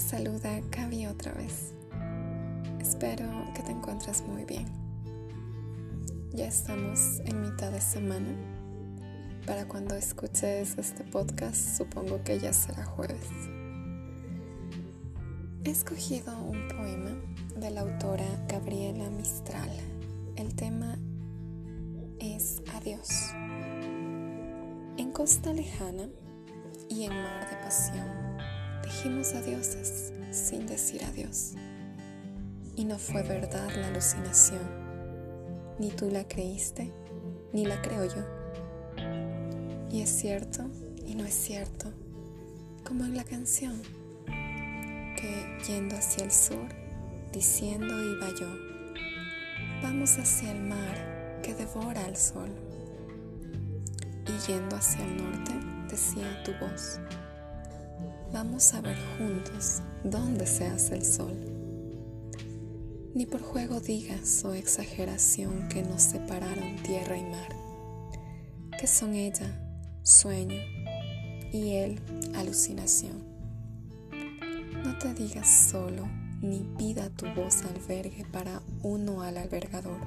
saluda Gaby otra vez. Espero que te encuentres muy bien. Ya estamos en mitad de semana. Para cuando escuches este podcast, supongo que ya será jueves. He escogido un poema de la autora Gabriela Mistral. El tema es Adiós. En costa lejana y en mar de pasión dijimos adioses sin decir adiós. Y no fue verdad la alucinación. Ni tú la creíste, ni la creo yo. Y es cierto y no es cierto, como en la canción, que yendo hacia el sur, diciendo iba yo, vamos hacia el mar que devora al sol. Y yendo hacia el norte, decía tu voz. Vamos a ver juntos dónde se hace el sol. Ni por juego digas o exageración que nos separaron tierra y mar, que son ella sueño y él alucinación. No te digas solo ni pida tu voz albergue para uno al albergador.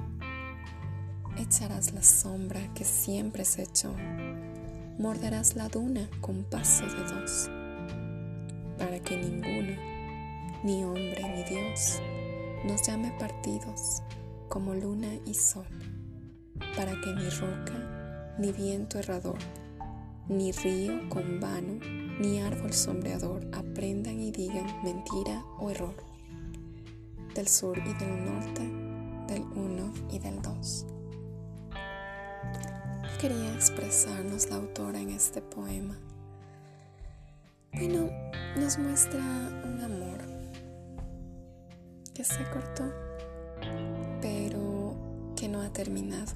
Echarás la sombra que siempre se echó, morderás la duna con paso de dos para que ninguno, ni hombre ni Dios, nos llame partidos como luna y sol, para que ni roca, ni viento errador, ni río con vano, ni árbol sombreador aprendan y digan mentira o error, del sur y del norte, del uno y del dos. Quería expresarnos la autora en este poema. Bueno, nos muestra un amor que se cortó, pero que no ha terminado.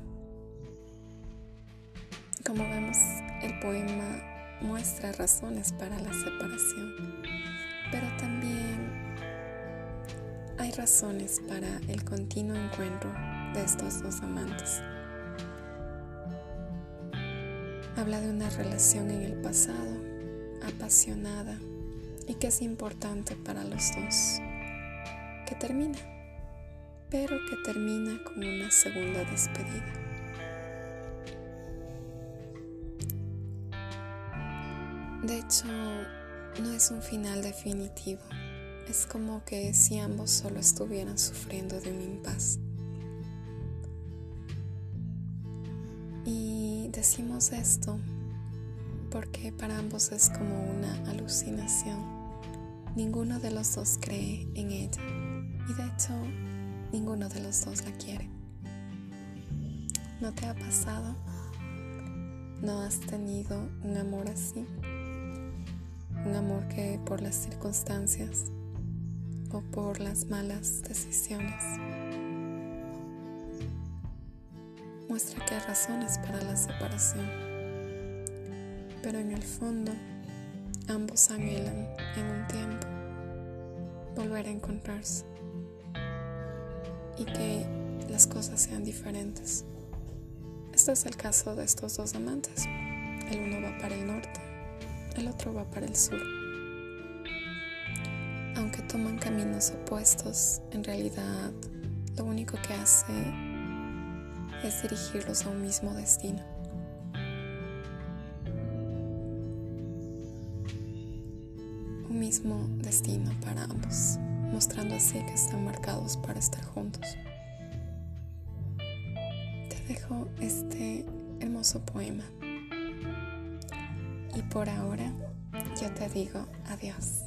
Como vemos, el poema muestra razones para la separación, pero también hay razones para el continuo encuentro de estos dos amantes. Habla de una relación en el pasado, apasionada, y que es importante para los dos. Que termina, pero que termina con una segunda despedida. De hecho, no es un final definitivo. Es como que si ambos solo estuvieran sufriendo de un impas. Y decimos esto porque para ambos es como una alucinación Ninguno de los dos cree en ella y de hecho ninguno de los dos la quiere. ¿No te ha pasado? ¿No has tenido un amor así? Un amor que por las circunstancias o por las malas decisiones muestra que hay razones para la separación, pero en el fondo ambos anhelan en un tiempo volver a encontrarse y que las cosas sean diferentes. Este es el caso de estos dos amantes. El uno va para el norte, el otro va para el sur. Aunque toman caminos opuestos, en realidad lo único que hace es dirigirlos a un mismo destino. Mismo destino para ambos, mostrando así que están marcados para estar juntos. Te dejo este hermoso poema. Y por ahora yo te digo adiós.